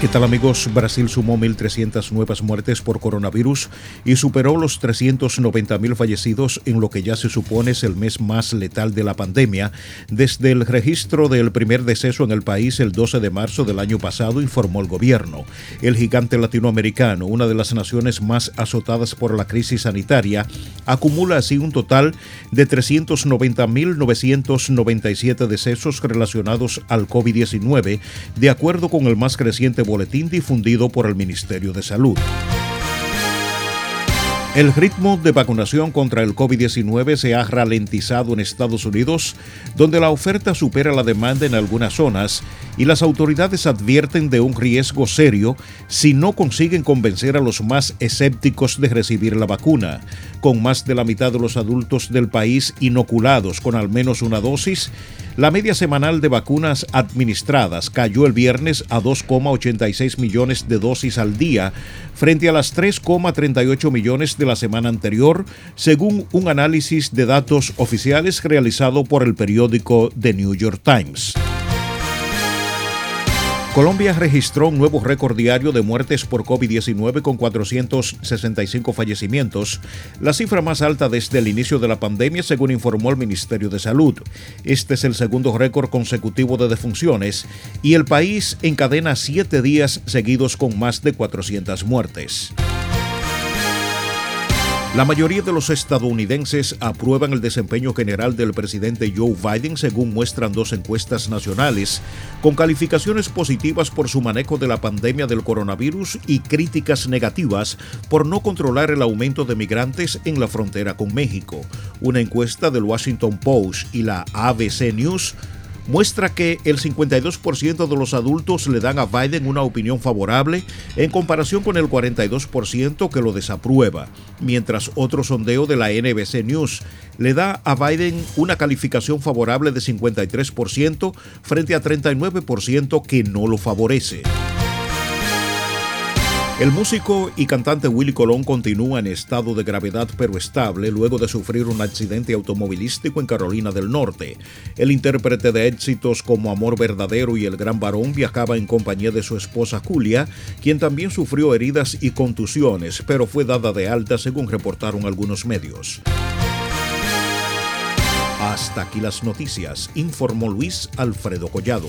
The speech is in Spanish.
¿Qué tal amigos? Brasil sumó 1.300 nuevas muertes por coronavirus y superó los 390.000 fallecidos en lo que ya se supone es el mes más letal de la pandemia desde el registro del primer deceso en el país el 12 de marzo del año pasado, informó el gobierno. El gigante latinoamericano, una de las naciones más azotadas por la crisis sanitaria, acumula así un total de 390.997 decesos relacionados al COVID-19, de acuerdo con el más creciente boletín difundido por el Ministerio de Salud. El ritmo de vacunación contra el COVID-19 se ha ralentizado en Estados Unidos, donde la oferta supera la demanda en algunas zonas y las autoridades advierten de un riesgo serio si no consiguen convencer a los más escépticos de recibir la vacuna. Con más de la mitad de los adultos del país inoculados con al menos una dosis, la media semanal de vacunas administradas cayó el viernes a 2,86 millones de dosis al día, frente a las 3,38 millones de la semana anterior, según un análisis de datos oficiales realizado por el periódico The New York Times. Colombia registró un nuevo récord diario de muertes por COVID-19 con 465 fallecimientos, la cifra más alta desde el inicio de la pandemia, según informó el Ministerio de Salud. Este es el segundo récord consecutivo de defunciones y el país encadena siete días seguidos con más de 400 muertes. La mayoría de los estadounidenses aprueban el desempeño general del presidente Joe Biden según muestran dos encuestas nacionales, con calificaciones positivas por su manejo de la pandemia del coronavirus y críticas negativas por no controlar el aumento de migrantes en la frontera con México. Una encuesta del Washington Post y la ABC News muestra que el 52% de los adultos le dan a Biden una opinión favorable en comparación con el 42% que lo desaprueba, mientras otro sondeo de la NBC News le da a Biden una calificación favorable de 53% frente a 39% que no lo favorece. El músico y cantante Willy Colón continúa en estado de gravedad pero estable luego de sufrir un accidente automovilístico en Carolina del Norte. El intérprete de éxitos como Amor Verdadero y El Gran Varón viajaba en compañía de su esposa Julia, quien también sufrió heridas y contusiones, pero fue dada de alta según reportaron algunos medios. Hasta aquí las noticias, informó Luis Alfredo Collado.